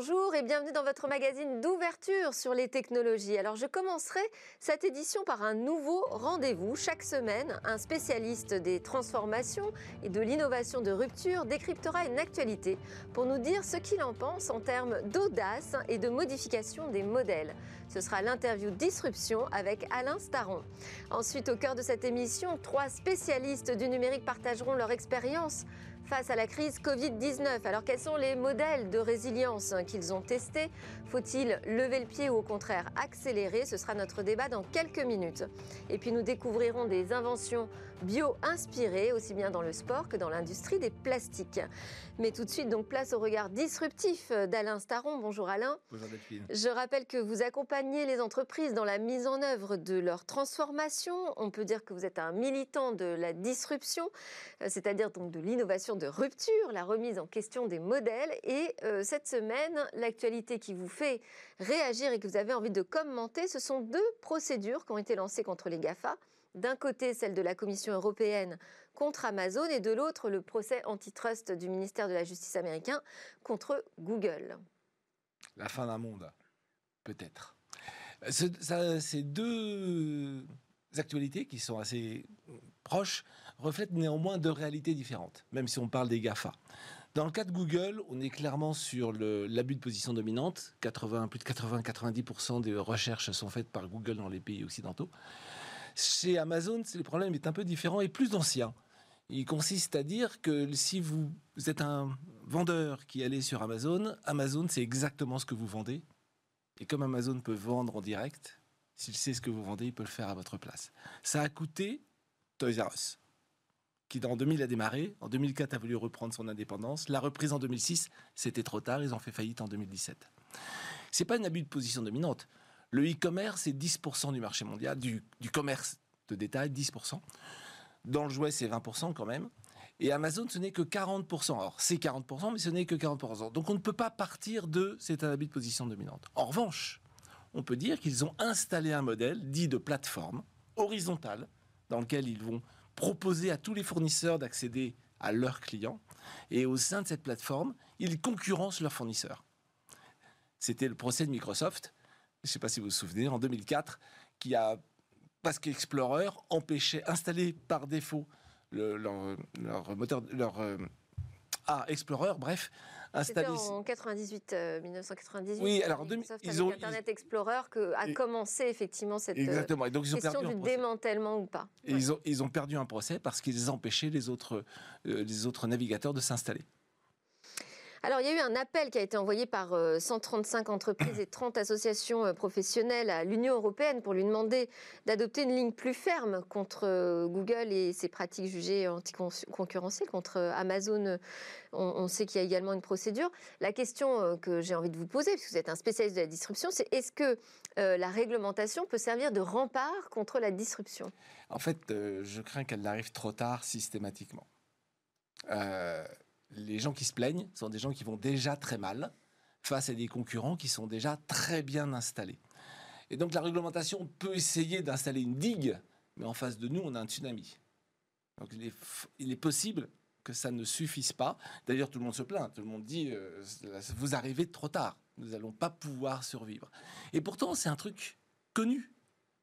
Bonjour et bienvenue dans votre magazine d'ouverture sur les technologies. Alors je commencerai cette édition par un nouveau rendez-vous. Chaque semaine, un spécialiste des transformations et de l'innovation de rupture décryptera une actualité pour nous dire ce qu'il en pense en termes d'audace et de modification des modèles. Ce sera l'interview Disruption avec Alain Staron. Ensuite, au cœur de cette émission, trois spécialistes du numérique partageront leur expérience face à la crise Covid-19. Alors quels sont les modèles de résilience qu'ils ont testés? Faut-il lever le pied ou au contraire accélérer? Ce sera notre débat dans quelques minutes. Et puis nous découvrirons des inventions bio-inspirées, aussi bien dans le sport que dans l'industrie des plastiques. Mais tout de suite, donc place au regard disruptif d'Alain Staron. Bonjour Alain. Bonjour Delphine. Je rappelle que vous accompagnez les entreprises dans la mise en œuvre de leur transformation. On peut dire que vous êtes un militant de la disruption, euh, c'est-à-dire donc de l'innovation de rupture, la remise en question des modèles. Et euh, cette semaine, l'actualité qui vous fait réagir et que vous avez envie de commenter, ce sont deux procédures qui ont été lancées contre les GAFA. D'un côté, celle de la Commission européenne contre Amazon et de l'autre, le procès antitrust du ministère de la Justice américain contre Google. La fin d'un monde, peut-être. Ces deux actualités qui sont assez proches reflètent néanmoins deux réalités différentes, même si on parle des GAFA. Dans le cas de Google, on est clairement sur l'abus de position dominante. 80, plus de 80-90% des recherches sont faites par Google dans les pays occidentaux. Chez Amazon, le problème est un peu différent et plus ancien. Il consiste à dire que si vous êtes un vendeur qui allait sur Amazon, Amazon c'est exactement ce que vous vendez. Et comme Amazon peut vendre en direct, s'il sait ce que vous vendez, il peut le faire à votre place. Ça a coûté Toys R Us, qui en 2000 a démarré, en 2004 a voulu reprendre son indépendance, la reprise en 2006, c'était trop tard, ils ont fait faillite en 2017. C'est pas un abus de position dominante. Le e-commerce, c'est 10% du marché mondial, du, commerce de détail, 10%. Dans le jouet, c'est 20% quand même. Et Amazon, ce n'est que 40%. Alors, c'est 40%, mais ce n'est que 40%. Donc, on ne peut pas partir de c'est un abus de position dominante. En revanche, on peut dire qu'ils ont installé un modèle dit de plateforme horizontale dans lequel ils vont proposer à tous les fournisseurs d'accéder à leurs clients. Et au sein de cette plateforme, ils concurrencent leurs fournisseurs. C'était le procès de Microsoft, je ne sais pas si vous vous souvenez, en 2004, qui a, parce qu'Explorer empêchait, installé par défaut leur, moteur, leur ah, Explorer, bref, installé. en 98, 1998. Euh, oui, alors ils ont Internet Explorer que a commencé effectivement cette euh, Exactement. Et donc, ils ont question perdu du démantèlement ou pas. Et ils, ont, ils ont perdu un procès parce qu'ils empêchaient les autres, euh, les autres navigateurs de s'installer. Alors, il y a eu un appel qui a été envoyé par 135 euh, entreprises et 30 associations euh, professionnelles à l'Union européenne pour lui demander d'adopter une ligne plus ferme contre euh, Google et ses pratiques jugées anticoncurrentielles, contre Amazon. On, sait qu'il y a également une procédure. La question que j'ai envie de vous poser, puisque vous êtes un spécialiste de la disruption, c'est est-ce que la réglementation peut servir de rempart contre la disruption? En fait, je crains qu'elle n'arrive trop tard systématiquement. Les gens qui se plaignent sont des gens qui vont déjà très mal face à des concurrents qui sont déjà très bien installés. Et donc la réglementation peut essayer d'installer une digue, mais en face de nous, on a un tsunami. Donc il est, possible que ça ne suffise pas. D'ailleurs, tout le monde se plaint. Tout le monde dit euh, vous arrivez trop tard. Nous n'allons pas pouvoir survivre. Et pourtant, c'est un truc connu.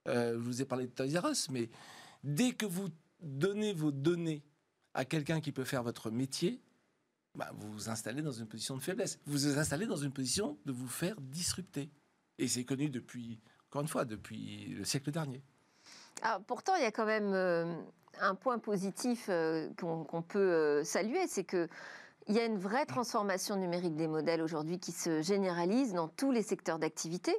Euh, je vous ai parlé de Toys R Us, mais dès que vous donnez vos données à quelqu'un qui peut faire votre métier, bah, vous vous installez dans une position de faiblesse. Vous vous installez dans une position de vous faire disrupter. Et c'est connu depuis, encore une fois, depuis le siècle dernier. Pourtant, il y a quand même euh, un point positif euh, qu'on peut euh, saluer, c'est que il y a une vraie transformation numérique des modèles aujourd'hui qui se généralise dans tous les secteurs d'activité.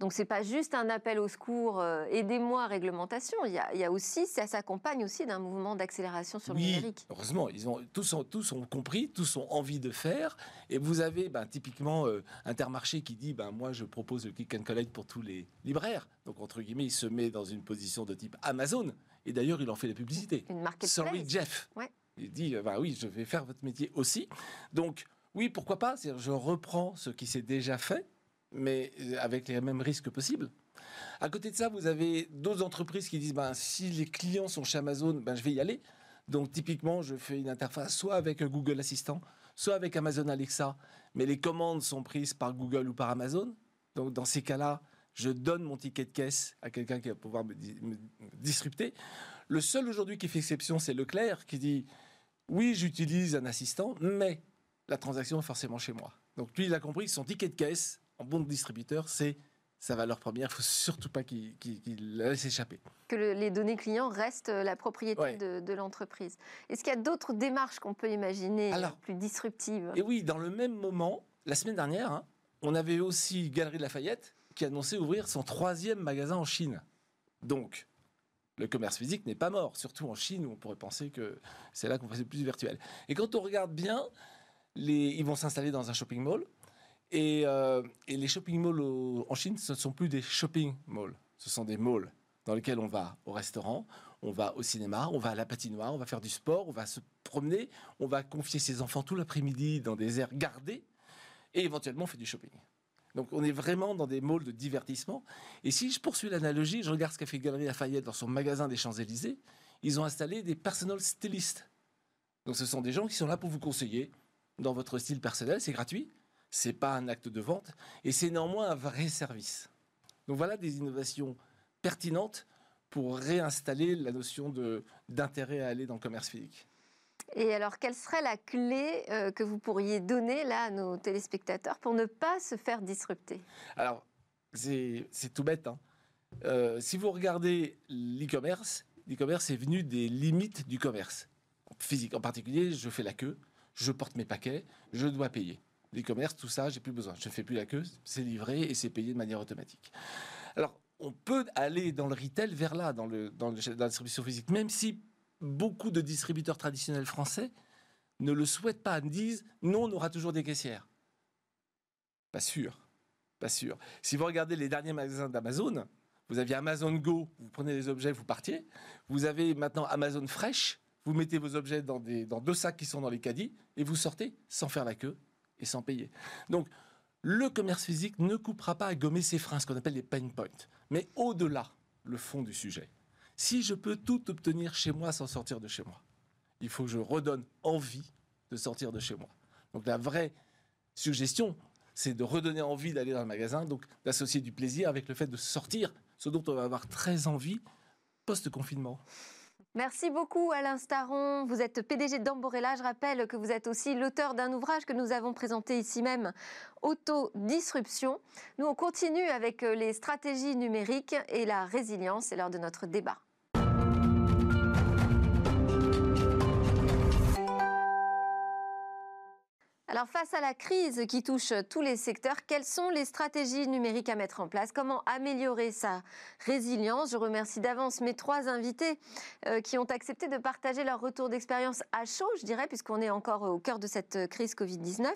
Donc c'est pas juste un appel au secours, euh, aidez-moi réglementation. Il y, a, il y, a, aussi, ça s'accompagne aussi d'un mouvement d'accélération sur le numérique. Heureusement, ils ont tous ont tous ont compris, tous ont envie de faire. Et vous avez ben, typiquement euh, Intermarché qui dit ben moi je propose le click and collect pour tous les libraires. Donc entre guillemets, il se met dans une position de type Amazon. Et d'ailleurs, il en fait la publicité. Une Sorry Jeff. Ouais. Il dit ben oui, je vais faire votre métier aussi. Donc oui, pourquoi pas? Je reprends ce qui s'est déjà fait mais euh, avec les mêmes risques possibles. À côté de ça, vous avez d'autres entreprises qui disent ben, si les clients sont chez Amazon, ben, je vais y aller. Donc typiquement, je fais une interface soit avec Google Assistant, soit avec Amazon Alexa, mais les commandes sont prises par Google ou par Amazon. Donc dans ces cas-là, je donne mon ticket de caisse à quelqu'un qui va pouvoir me, disrupter. Le seul aujourd'hui qui fait exception, c'est Leclerc qui dit oui, j'utilise un assistant, mais la transaction est forcément chez moi. Donc lui, il a compris que son ticket de caisse en bon distributeur, c'est sa valeur première. Il ne faut surtout pas qu'il la laisse échapper. Que les données clients restent la propriété de, l'entreprise. Est-ce qu'il y a d'autres démarches qu'on peut imaginer plus disruptives? Et oui, dans le même moment, la semaine dernière, hein, on avait aussi Galerie Lafayette qui annonçait ouvrir son troisième magasin en Chine. Donc, le commerce physique n'est pas mort, surtout en Chine où on pourrait penser que c'est là qu'on fait le plus virtuel. Et quand on regarde bien, les, ils vont s'installer dans un shopping mall. Et, euh, les shopping malls en Chine, ce ne sont plus des shopping malls, ce sont des malls dans lesquels on va au restaurant, on va au cinéma, on va à la patinoire, on va faire du sport, on va se promener, on va confier ses enfants tout l'après-midi dans des aires gardées et éventuellement on fait du shopping. Donc on est vraiment dans des malls de divertissement. Et si je poursuis l'analogie, je regarde ce qu'a fait Galerie Lafayette dans son magasin des Champs-Élysées, ils ont installé des personal stylistes. Donc ce sont des gens qui sont là pour vous conseiller dans votre style personnel, c'est gratuit, c'est pas un acte de vente et c'est néanmoins un vrai service. Donc voilà des innovations pertinentes pour réinstaller la notion d'intérêt à aller dans le commerce physique. Et alors, quelle serait la clé euh, que vous pourriez donner là à nos téléspectateurs pour ne pas se faire disrupter? Alors, c'est tout bête. Hein. Euh, si vous regardez l'e-commerce, l'e-commerce est venu des limites du commerce physique. En particulier, je fais la queue, je porte mes paquets, je dois payer. L'e-commerce, tout ça, j'ai plus besoin. Je ne fais plus la queue, c'est livré et c'est payé de manière automatique. Alors, on peut aller dans le retail vers là, dans, le, dans, dans la distribution physique, même si beaucoup de distributeurs traditionnels français ne le souhaitent pas, disent non, on aura toujours des caissières. Pas sûr, pas sûr. Si vous regardez les derniers magasins d'Amazon, vous aviez Amazon Go, vous prenez les objets, vous partiez. Vous avez maintenant Amazon Fresh, vous mettez vos objets dans, des, dans deux sacs qui sont dans les caddies et vous sortez sans faire la queue et sans payer. Donc, le commerce physique ne coupera pas à gommer ses freins, ce qu'on appelle les pain points. Mais au-delà, le fond du sujet, si je peux tout obtenir chez moi sans sortir de chez moi, il faut que je redonne envie de sortir de chez moi. Donc la vraie suggestion, c'est de redonner envie d'aller dans le magasin, donc d'associer du plaisir avec le fait de sortir, ce dont on va avoir très envie post-confinement. Merci beaucoup Alain Staron. Vous êtes PDG d'Amborella. Je rappelle que vous êtes aussi l'auteur d'un ouvrage que nous avons présenté ici même, Autodisruption. Nous, on continue avec euh, les stratégies numériques et la résilience. C'est l'heure de notre débat. Alors face à la crise qui touche tous les secteurs, quelles sont les stratégies numériques à mettre en place? Comment améliorer sa résilience? Je remercie d'avance mes trois invités euh, qui ont accepté de partager leur retour d'expérience à chaud, je dirais, puisqu'on est encore au cœur de cette crise Covid-19.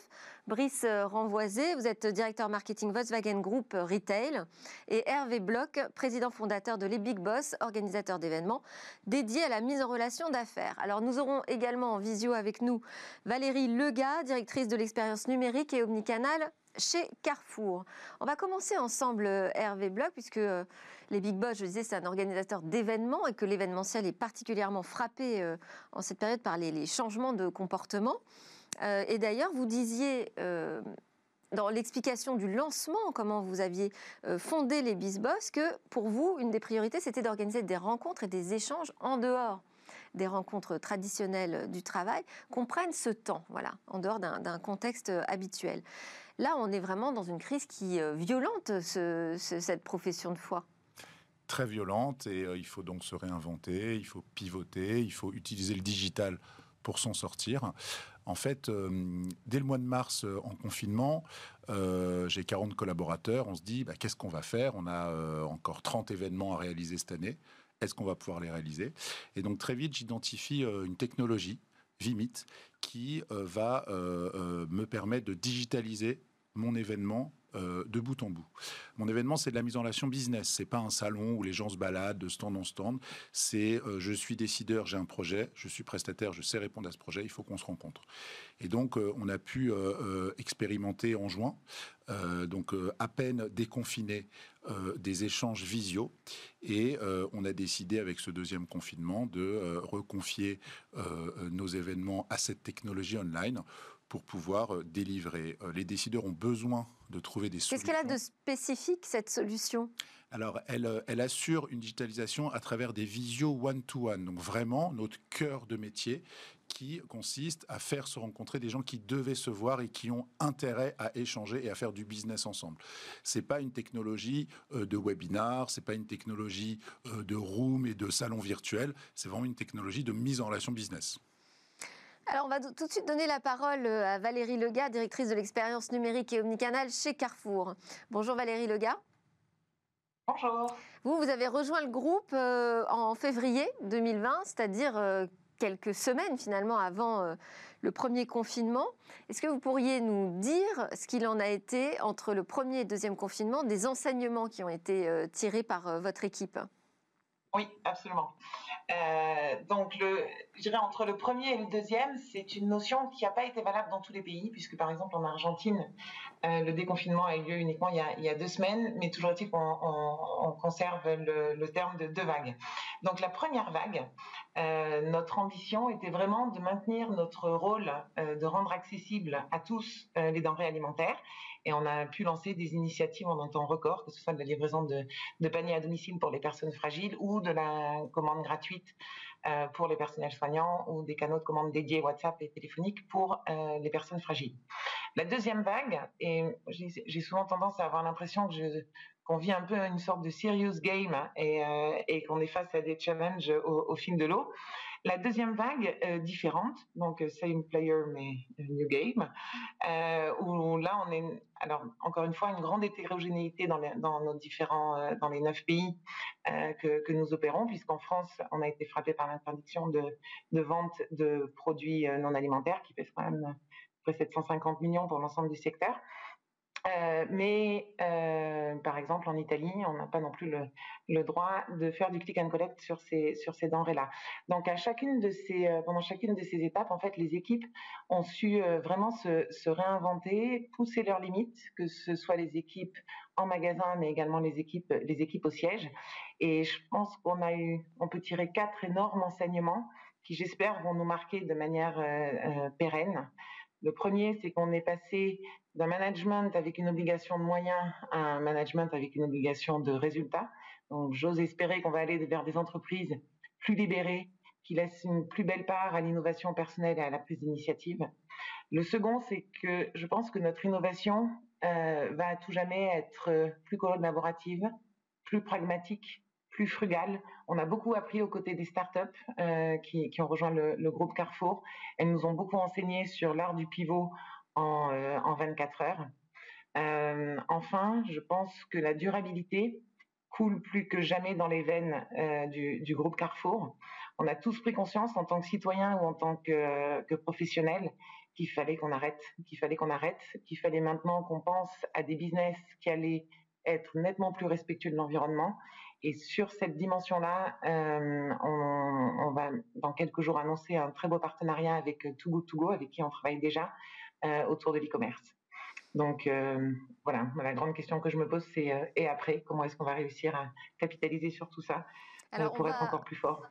Brice Renvoisé, vous êtes directeur marketing Volkswagen Group Retail et Hervé Bloch, président fondateur de Les Big Boss, organisateur d'événements dédiés à la mise en relation d'affaires. Alors nous aurons également en visio avec nous Valérie Lega, directrice de l'expérience numérique et omnicanal chez Carrefour. On va commencer ensemble, euh, Hervé Bloch, puisque euh, les Big Boss, je disais, c'est un organisateur d'événements et que l'événementiel est particulièrement frappé euh, en cette période par les, changements de comportement. et d'ailleurs, vous disiez dans l'explication du lancement, comment vous aviez fondé les Big Boss, que pour vous, une des priorités, c'était d'organiser des rencontres et des échanges en dehors des rencontres traditionnelles du travail, comprennent ce temps, voilà, en dehors d'un contexte habituel. Là, on est vraiment dans une crise qui euh, violente cette profession de foi très violente et euh, il faut donc se réinventer, il faut pivoter, il faut utiliser le digital pour s'en sortir. En fait, euh, dès le mois de mars en confinement, j'ai 40 collaborateurs, on se dit bah, qu'est-ce qu'on va faire? On a encore 30 événements à réaliser cette année est-ce qu'on va pouvoir les réaliser. Et donc très vite, j'identifie euh, une technologie, Vimit, qui euh, va euh, me permettre de digitaliser mon événement euh, de bout en bout. Mon événement, c'est de la mise en relation business. C'est pas un salon où les gens se baladent de stand en stand. C'est euh, je suis décideur, j'ai un projet, je suis prestataire, je sais répondre à ce projet. Il faut qu'on se rencontre. Et donc, euh, on a pu expérimenter en juin, donc à peine déconfiné, des échanges visio. Et on a décidé avec ce deuxième confinement de reconfier nos événements à cette technologie online pour pouvoir délivrer. Les décideurs ont besoin de trouver des solutions. Qu'est-ce qu'elle a de spécifique, cette solution? Alors, elle, elle, assure une digitalisation à travers des visio one-to-one. Donc, vraiment, notre cœur de métier qui consiste à faire se rencontrer des gens qui devaient se voir et qui ont intérêt à échanger et à faire du business ensemble. C'est pas une technologie euh, de webinar, c'est pas une technologie euh, de room et de salon virtuel, c'est vraiment une technologie de mise en relation business. Alors, on va tout de suite donner la parole euh, à Valérie Lega, directrice de l'expérience numérique et omnicanal chez Carrefour. Bonjour Valérie Lega. Bonjour. Vous, vous avez rejoint le groupe euh, en février 2020, c'est-à-dire euh, quelques semaines finalement avant le premier confinement. Est-ce que vous pourriez nous dire ce qu'il en a été entre le premier et le deuxième confinement, des enseignements qui ont été tirés par votre équipe? Oui, absolument. donc, le, je dirais entre le premier et le deuxième, c'est une notion qui n'a pas été valable dans tous les pays, puisque par exemple en Argentine, euh, le déconfinement a eu lieu uniquement il y a, deux semaines, mais toujours est-il qu'on on, conserve le, terme de deux vagues. Donc la première vague, euh, notre ambition était vraiment de maintenir notre rôle euh, de rendre accessible à tous euh, les denrées alimentaires. Et on a pu lancer des initiatives en un temps record, que ce soit de la livraison de, de paniers à domicile pour les personnes fragiles ou de la commande gratuite euh, pour les personnels soignants ou des canaux de commande dédiés WhatsApp et téléphoniques pour euh, les personnes fragiles. La deuxième vague, et j'ai souvent tendance à avoir l'impression qu'on vit un peu une sorte de serious game et, euh, et qu'on est face à des challenges au, au fil de l'eau. La deuxième vague, euh, différente, donc euh, same player mais new game, euh, où là on est, alors encore une fois, une grande hétérogénéité dans, les, nos différents, dans les neuf pays que, nous opérons, puisqu'en France on a été frappé par l'interdiction de, vente de produits non alimentaires qui pèsent quand même près 750 millions pour l'ensemble du secteur. Euh, mais euh, par exemple en Italie, on n'a pas non plus le, droit de faire du click and collect sur ces sur ces denrées-là. Donc à chacune de ces euh, pendant chacune de ces étapes, en fait, les équipes ont su vraiment se, réinventer, pousser leurs limites, que ce soit les équipes en magasin, mais également les équipes les équipes au siège. Et je pense qu'on a eu, on peut tirer quatre énormes enseignements qui j'espère vont nous marquer de manière pérenne. Le premier, c'est qu'on est passé d'un management avec une obligation de moyens à un management avec une obligation de résultats. Donc, j'ose espérer qu'on va aller vers des entreprises plus libérées, qui laissent une plus belle part à l'innovation personnelle et à la prise d'initiative. Le second, c'est que je pense que notre innovation euh, va à tout jamais être plus collaborative, plus pragmatique, plus frugale. On a beaucoup appris aux côtés des startups euh, qui, ont rejoint le, groupe Carrefour. Elles nous ont beaucoup enseigné sur l'art du pivot en, euh, en 24 heures. Euh, enfin, je pense que la durabilité coule plus que jamais dans les veines euh, du, groupe Carrefour. On a tous pris conscience en tant que citoyens ou en tant que, que professionnels qu'il fallait qu'on arrête, qu'il fallait qu'on arrête, qu'il fallait maintenant qu'on pense à des business qui allaient être nettement plus respectueux de l'environnement. Et sur cette dimension-là, euh, on, on, va dans quelques jours annoncer un très beau partenariat avec Too Good To Go, avec qui on travaille déjà, euh, autour de l'e-commerce. Donc euh, voilà, la grande question que je me pose, c'est et après, comment est-ce qu'on va réussir à capitaliser sur tout ça Alors, pour va... être encore plus fort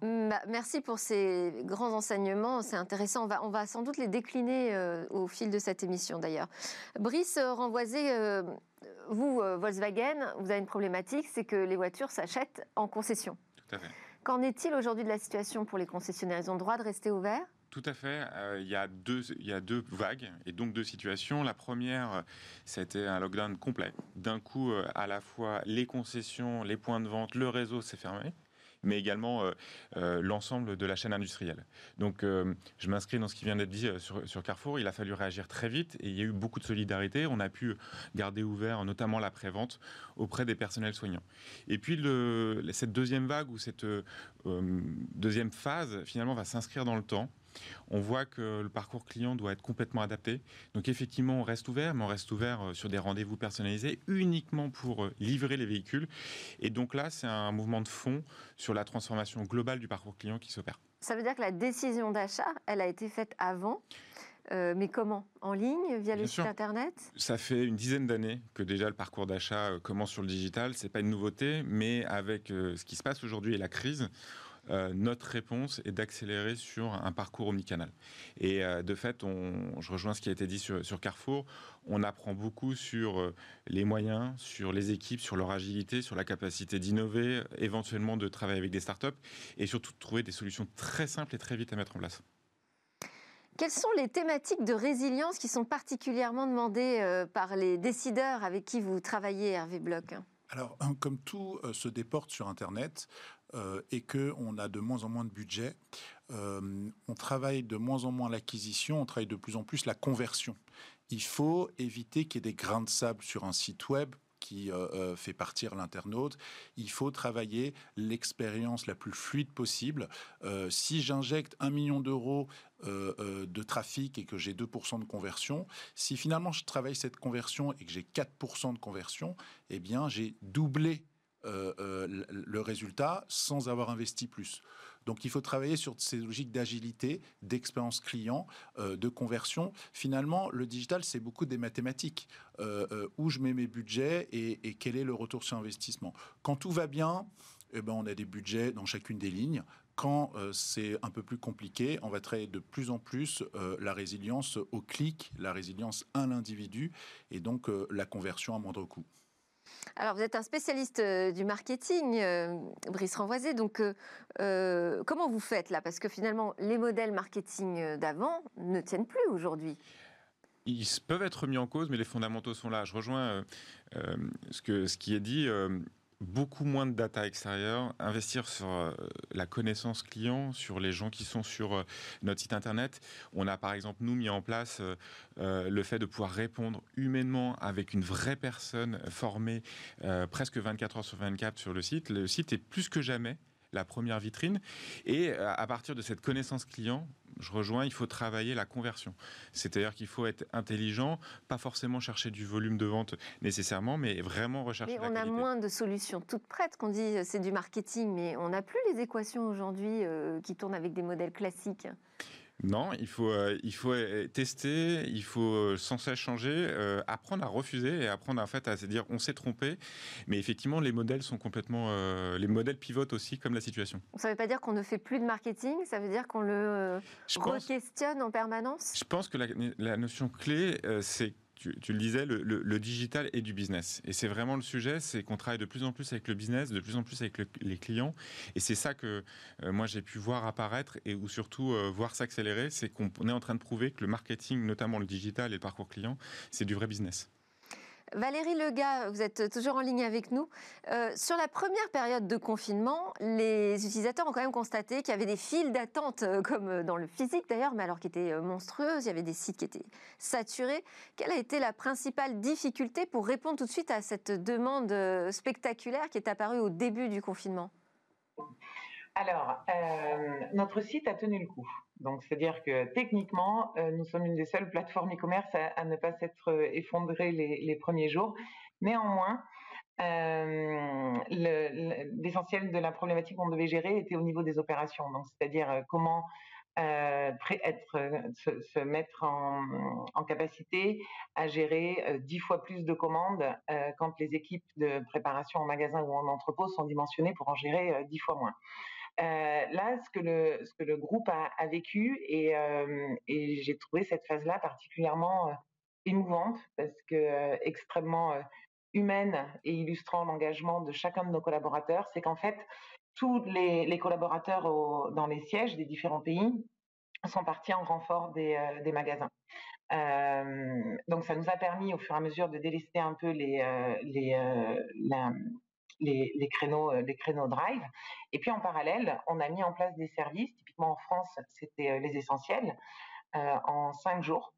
bah, Merci pour ces grands enseignements, c'est intéressant. On va, on va sans doute les décliner au fil de cette émission d'ailleurs. Brice Renvoisé, vous, euh, Volkswagen, vous avez une problématique, c'est que les voitures s'achètent en concession. Tout à fait. Qu'en est-il aujourd'hui de la situation pour les concessionnaires? Ils ont le droit de rester ouverts? Tout à fait. Euh, il, y a deux, il y a deux vagues et donc deux situations. La première, c'était un lockdown complet. D'un coup, euh, à la fois les concessions, les points de vente, le réseau s'est fermé mais également euh, euh, l'ensemble de la chaîne industrielle. Donc euh, je m'inscris dans ce qui vient d'être dit sur, Carrefour. Il a fallu réagir très vite et il y a eu beaucoup de solidarité. On a pu garder ouvert notamment la prévente auprès des personnels soignants. Et puis cette deuxième vague ou cette deuxième phase finalement va s'inscrire dans le temps on voit que le parcours client doit être complètement adapté. Donc effectivement, on reste ouvert, mais on reste ouvert sur des rendez-vous personnalisés uniquement pour livrer les véhicules. Et donc là, c'est un mouvement de fond sur la transformation globale du parcours client qui s'opère. Ça veut dire que la décision d'achat, elle a été faite avant euh, mais comment? En ligne, via Bien le sûr. site internet? Ça fait une dizaine d'années que déjà le parcours d'achat commence sur le digital. C'est pas une nouveauté, mais avec euh, ce qui se passe aujourd'hui et la crise, euh, notre réponse est d'accélérer sur un parcours omnicanal. Et euh, de fait, je rejoins ce qui a été dit sur, sur Carrefour, on apprend beaucoup sur euh, les moyens, sur les équipes, sur leur agilité, sur la capacité d'innover, éventuellement de travailler avec des startups et surtout de trouver des solutions très simples et très vite à mettre en place. Quelles sont les thématiques de résilience qui sont particulièrement demandées par les décideurs avec qui vous travaillez, Hervé Bloch? Alors, comme tout se déporte sur Internet, euh, et qu'on a de moins en moins de budget. Euh, on travaille de moins en moins l'acquisition, on travaille de plus en plus la conversion. Il faut éviter qu'il y ait des grains de sable sur un site web qui euh, fait partir l'internaute. Il faut travailler l'expérience la plus fluide possible. si j'injecte un million d'euros de trafic et que j'ai 2% de conversion, si finalement je travaille cette conversion et que j'ai 4% de conversion, eh bien j'ai doublé euh, euh, le résultat sans avoir investi plus. Donc il faut travailler sur ces logiques d'agilité, d'expérience client, euh, de conversion. Finalement, le digital, c'est beaucoup des mathématiques. où je mets mes budgets et, quel est le retour sur investissement. Quand tout va bien, eh ben, on a des budgets dans chacune des lignes. Quand c'est un peu plus compliqué, on va travailler de plus en plus la résilience au clic, la résilience à l'individu et donc la conversion à moindre coût. Alors, vous êtes un spécialiste euh, du marketing, euh, Brice Renvoisé. Donc, euh, comment vous faites là? Parce que finalement, les modèles marketing d'avant ne tiennent plus aujourd'hui. Ils peuvent être mis en cause, mais les fondamentaux sont là. Je rejoins ce, qui est dit beaucoup moins de data extérieure, investir sur euh, la connaissance client, sur les gens qui sont sur euh, notre site internet. On a par exemple, nous, mis en place euh, le fait de pouvoir répondre humainement avec une vraie personne formée presque 24 heures sur 24 sur le site. Le site est plus que jamais la première vitrine. Et à partir de cette connaissance client, je rejoins, il faut travailler la conversion. C'est-à-dire qu'il faut être intelligent, pas forcément chercher du volume de vente nécessairement, mais vraiment rechercher mais on a moins de solutions toutes prêtes qu'on dit euh, c'est du marketing, mais on n'a plus les équations aujourd'hui euh, qui tournent avec des modèles classiques. Non, il faut, euh, il faut euh, tester, il faut euh, sans cesse changer, apprendre à refuser et apprendre en fait à se dire on s'est trompé. Mais effectivement, les modèles sont complètement, les modèles pivotent aussi comme la situation. Ça ne veut pas dire qu'on ne fait plus de marketing, ça veut dire qu'on le re-questionne en permanence? Je pense que la, la notion clé, c'est tu, le disais, le, digital et du business. Et c'est vraiment le sujet, c'est qu'on travaille de plus en plus avec le business, de plus en plus avec les clients. Et c'est ça que euh, moi j'ai pu voir apparaître et ou surtout euh, voir s'accélérer, c'est qu'on est en train de prouver que le marketing, notamment le digital et le parcours client, c'est du vrai business. Valérie Lega, vous êtes toujours en ligne avec nous. Euh, sur la première période de confinement, les utilisateurs ont quand même constaté qu'il y avait des files d'attente, euh, comme dans le physique d'ailleurs, mais alors qui étaient euh, monstrueuses. Il y avait des sites qui étaient saturés. Quelle a été la principale difficulté pour répondre tout de suite à cette demande spectaculaire qui est apparue au début du confinement? Alors, notre site a tenu le coup. Donc, c'est-à-dire que techniquement, euh, nous sommes une des seules plateformes e-commerce à, ne pas s'être euh, effondrée les, premiers jours. Néanmoins, euh, l'essentiel de la problématique qu'on devait gérer était au niveau des opérations. Donc, c'est-à-dire comment être, se, mettre en, capacité à gérer dix fois plus de commandes quand les équipes de préparation en magasin ou en entrepôt sont dimensionnées pour en gérer dix fois moins. Euh, là, ce que le, groupe a, vécu, et, euh, et j'ai trouvé cette phase-là particulièrement euh, émouvante, parce que extrêmement humaine et illustrant l'engagement de chacun de nos collaborateurs, c'est qu'en fait, tous les, collaborateurs dans les sièges des différents pays sont partis en renfort des, magasins. donc ça nous a permis au fur et à mesure de délester un peu les, les, créneaux, euh, les créneaux drive. Et puis en parallèle, on a mis en place des services. Typiquement en France, c'était euh, les essentiels euh, en cinq jours.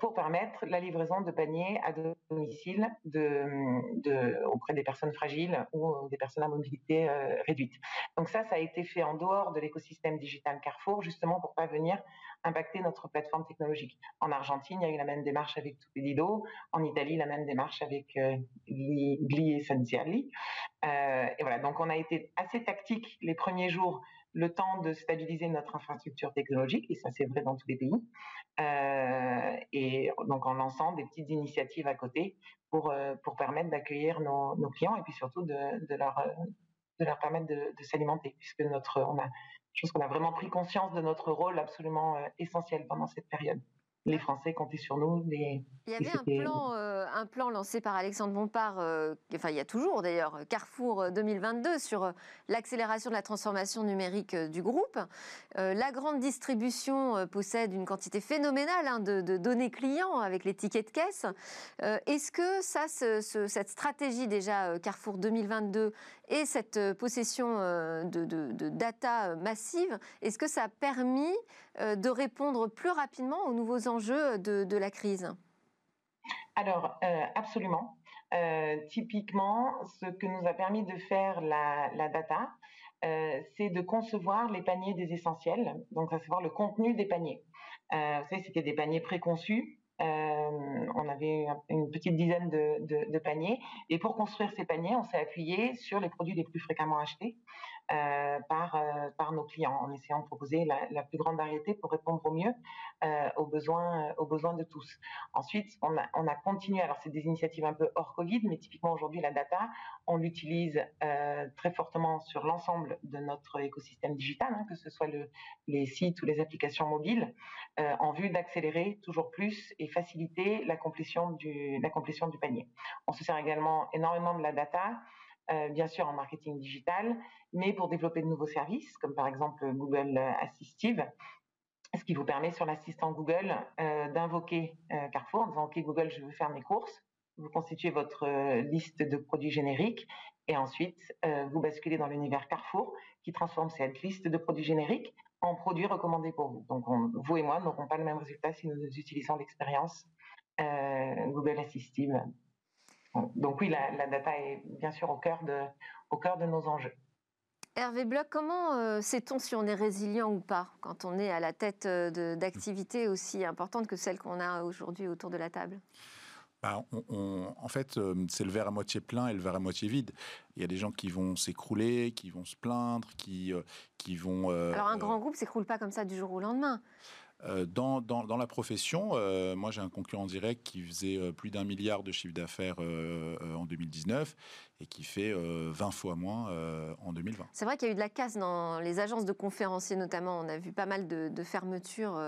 pour permettre la livraison de paniers à domicile de, auprès des personnes fragiles ou des personnes à mobilité réduite. Donc ça, ça a été fait en dehors de l'écosystème digital Carrefour, justement pour pas venir impacter notre plateforme technologique. En Argentine, il y a eu la même démarche avec Tupedido. En Italie, la même démarche avec euh, Gli, Essenziali. Euh, et voilà, donc on a été assez tactique les premiers jours, le temps de stabiliser notre infrastructure technologique, et ça c'est vrai dans tous les pays. Euh, et donc en lançant des petites initiatives à côté pour, pour permettre d'accueillir nos, clients et puis surtout de, leur de leur permettre de, de s'alimenter, puisque notre, on a, je pense qu'on a vraiment pris conscience de notre rôle absolument essentiel pendant cette période les Français comptaient sur nous. il y avait un plan, euh, un plan lancé par Alexandre Bompard, euh, enfin il y a toujours d'ailleurs, Carrefour 2022, euh, sur l'accélération de la transformation numérique du groupe. la grande distribution possède une quantité phénoménale hein, de, données clients avec les tickets de caisse. Est-ce que ça, cette stratégie déjà Carrefour 2022 et cette possession de, de data massive, est-ce que ça a permis de répondre plus rapidement aux nouveaux enjeux de, la crise? Alors, euh, absolument. Euh, typiquement, ce que nous a permis de faire la, data, euh, c'est de concevoir les paniers des essentiels, donc à savoir le contenu des paniers. vous savez, c'était des paniers préconçus. On avait une petite dizaine de, paniers. Et pour construire ces paniers, on s'est appuyé sur les produits les plus fréquemment achetés. Euh, par, euh, par nos clients, en essayant de proposer la, plus grande variété pour répondre au mieux euh, aux, besoins, aux besoins de tous. Ensuite, on a, on a continué, alors c'est des initiatives un peu hors Covid, mais typiquement aujourd'hui, la data, on l'utilise très fortement sur l'ensemble de notre écosystème digital, hein, que ce soit le, les sites ou les applications mobiles, en vue d'accélérer toujours plus et faciliter la complétion du, la complétion du panier. On se sert également énormément de la data euh, bien sûr en marketing digital, mais pour développer de nouveaux services, comme par exemple Google Assistive, ce qui vous permet sur l'assistant Google euh, d'invoquer euh, Carrefour en disant OK Google, je veux faire mes courses. Vous constituez votre liste de produits génériques et ensuite vous basculez dans l'univers Carrefour qui transforme cette liste de produits génériques en produits recommandés pour vous. Donc vous et moi n'aurons pas le même résultat si nous utilisons l'expérience Google Assistive donc oui, la, data est bien sûr au cœur de, au cœur de nos enjeux. Hervé Bloch, comment euh, sait-on si on est résilient ou pas quand on est à la tête euh, d'activités aussi importantes que celles qu'on a aujourd'hui autour de la table? Bah, en fait, euh, c'est le verre à moitié plein et le verre à moitié vide. Il y a des gens qui vont s'écrouler, qui vont se plaindre, qui, qui vont... Alors un grand groupe s'écroule pas comme ça du jour au lendemain. Euh, dans, dans, la profession, euh, moi j'ai un concurrent direct qui faisait euh, plus d'un milliard de chiffre d'affaires en 2019 et qui fait 20 fois moins en 2020. C'est vrai qu'il y a eu de la casse dans les agences de conférenciers notamment. On a vu pas mal de, fermetures.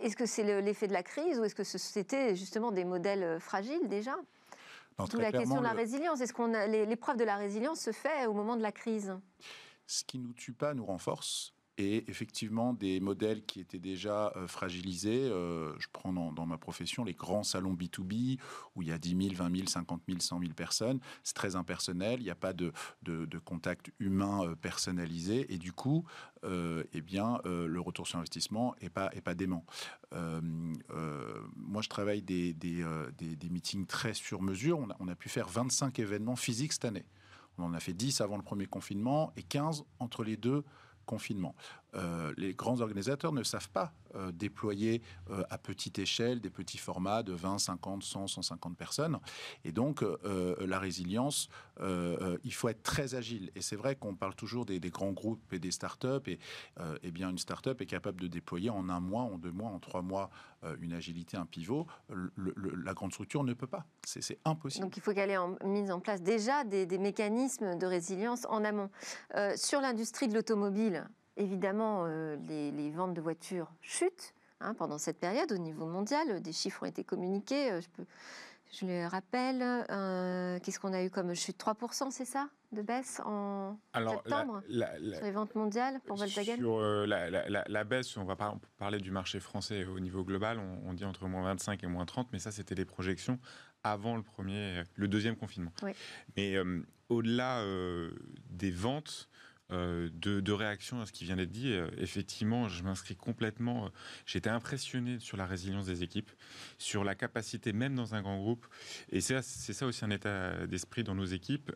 Est-ce que c'est l'effet de la crise ou est-ce que c'était justement des modèles fragiles déjà? D'où la question de la résilience. Est-ce qu'on l'épreuve de la résilience se fait au moment de la crise? Ce qui nous tue pas nous renforce et effectivement des modèles qui étaient déjà euh, fragilisés. Euh, je prends dans, ma profession les grands salons B2B où il y a 10 000, 20 000, 50 000, 100 000 personnes. C'est très impersonnel, il n'y a pas de, de, contact humain euh, personnalisé et du coup, eh bien, le retour sur investissement n'est pas, est pas dément. moi, je travaille des, des, des, meetings très sur mesure. On a, on a pu faire 25 événements physiques cette année. On en a fait 10 avant le premier confinement et 15 entre les deux confinement. Euh, les grands organisateurs ne savent pas euh, déployer euh, à petite échelle des petits formats de 20, 50, 100, 150 personnes. Et donc, la résilience, il faut être très agile. Et c'est vrai qu'on parle toujours des, grands groupes et des startups. Et, et bien, une startup est capable de déployer en un mois, en deux mois, en trois mois une agilité, un pivot. la grande structure ne peut pas. C'est impossible. Donc, il faut qu'elle ait en, mise en place déjà des, mécanismes de résilience en amont. sur l'industrie de l'automobile, Évidemment, euh, les, ventes de voitures chutent hein, pendant cette période au niveau mondial. Des chiffres ont été communiqués. Euh, je, peux, je les rappelle. Euh, qu'est-ce qu'on a eu comme chute? 3%, c'est ça de baisse en septembre sur les ventes mondiales pour Volkswagen? Sur la, baisse, on va parler du marché français au niveau global, on, dit entre moins 25 et moins 30, mais ça c'était des projections avant le premier, le deuxième confinement. Mais au-delà des ventes, euh, de, réaction à ce qui vient d'être dit. Euh, effectivement, je m'inscris complètement. Euh, j'ai été impressionné sur la résilience des équipes, sur la capacité, même dans un grand groupe, et c'est ça aussi un état d'esprit dans nos équipes,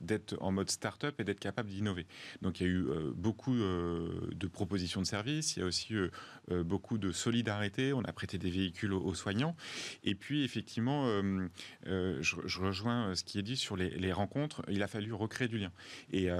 d'être en mode start-up et d'être capable d'innover. Donc il y a eu beaucoup de propositions de services, il y a aussi beaucoup de solidarité, on a prêté des véhicules aux, soignants, et puis effectivement, je, rejoins ce qui est dit sur les, rencontres, il a fallu recréer du lien. et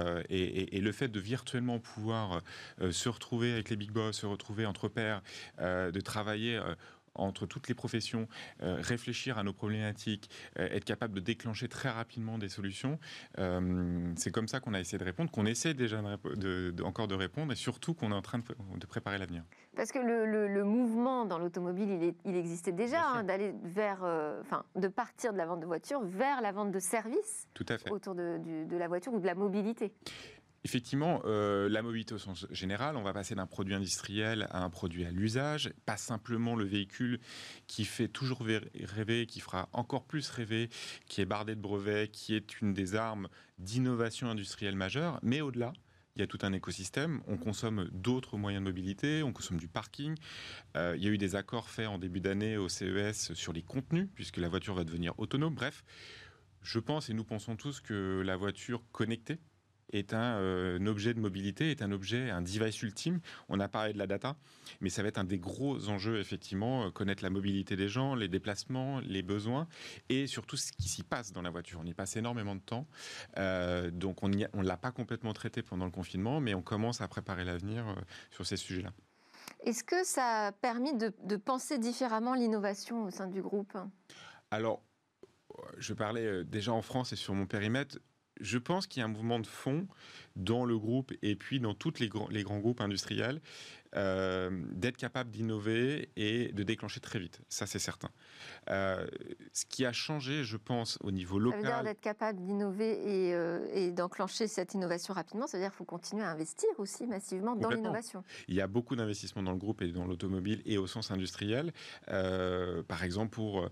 et le fait de virtuellement pouvoir euh, se retrouver avec les big boss, se retrouver entre pairs, euh, de travailler euh, entre toutes les professions, euh, réfléchir à nos problématiques, euh, être capable de déclencher très rapidement des solutions. Euh, c'est comme ça qu'on a essayé de répondre, qu'on essaie déjà de, encore de répondre et surtout qu'on est en train de, préparer l'avenir. Parce que le, mouvement dans l'automobile, il, existait déjà, hein, d'aller vers, enfin, de partir de la vente de voitures vers la vente de services Tout à fait. autour de, de la voiture ou de la mobilité. Effectivement, euh, la mobilité au sens général, on va passer d'un produit industriel à un produit à l'usage, pas simplement le véhicule qui fait toujours rêver, qui fera encore plus rêver, qui est bardé de brevets, qui est une des armes d'innovation industrielle majeure, mais au-delà, il y a tout un écosystème. On consomme d'autres moyens de mobilité, on consomme du parking. Euh, il y a eu des accords faits en début d'année au CES sur les contenus, puisque la voiture va devenir autonome. Bref, je pense et nous pensons tous que la voiture connectée, est euh, un, objet de mobilité, est un objet, un device ultime. On a parlé de la data, mais ça va être un des gros enjeux, effectivement, euh, connaître la mobilité des gens, les déplacements, les besoins, et surtout ce qui s'y passe dans la voiture. On y passe énormément de temps, euh, donc on ne l'a pas complètement traité pendant le confinement, mais on commence à préparer l'avenir sur ces sujets-là. Est-ce que ça a permis de, de penser différemment l'innovation au sein du groupe? Alors, je parlais déjà en France et sur mon périmètre, je pense qu'il y a un mouvement de fond dans le groupe et puis dans tous les, les grands groupes industriels euh, d'être capable d'innover et de déclencher très vite. Ça, c'est certain. Euh, ce qui a changé, je pense, au niveau local. Ça veut dire d'être capable d'innover et, euh, et d'enclencher cette innovation rapidement. Ça veut dire qu'il faut continuer à investir aussi massivement dans l'innovation. Il y a beaucoup d'investissements dans le groupe et dans l'automobile et au sens industriel. par exemple, pour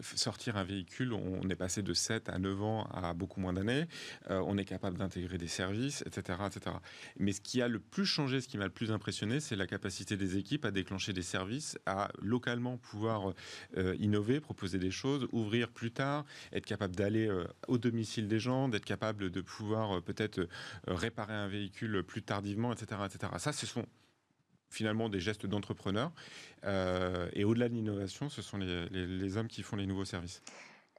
sortir un véhicule, on est passé de 7 à 9 ans à beaucoup moins d'années. on est capable d'intégrer des services, etc., etc. Mais ce qui a le plus changé, ce qui m'a le plus impressionné, c'est la capacité des équipes à déclencher des services, à localement pouvoir euh, innover, proposer des choses, ouvrir plus tard, être capable d'aller euh, au domicile des gens, d'être capable de pouvoir euh, peut-être réparer un véhicule plus tardivement, etc. etc. Ça, ce sont finalement des gestes d'entrepreneurs. et au-delà de l'innovation, ce sont les, hommes qui font les nouveaux services.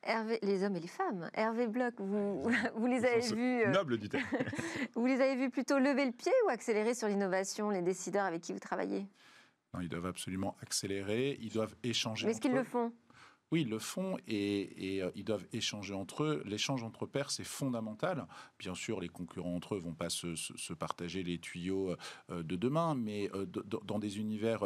Hervé, les hommes et les femmes. Hervé Bloch, vous, vous les avez vus. Euh, noble du vous les avez vus plutôt lever le pied ou accélérer sur l'innovation, les décideurs avec qui vous travaillez? Non, ils doivent absolument accélérer, ils doivent échanger. Mais est-ce qu'ils le font? Oui, ils le font et, euh, ils doivent échanger entre eux. L'échange entre pairs, c'est fondamental. Bien sûr, les concurrents entre eux vont pas se, partager les tuyaux euh, de demain, mais euh, dans des univers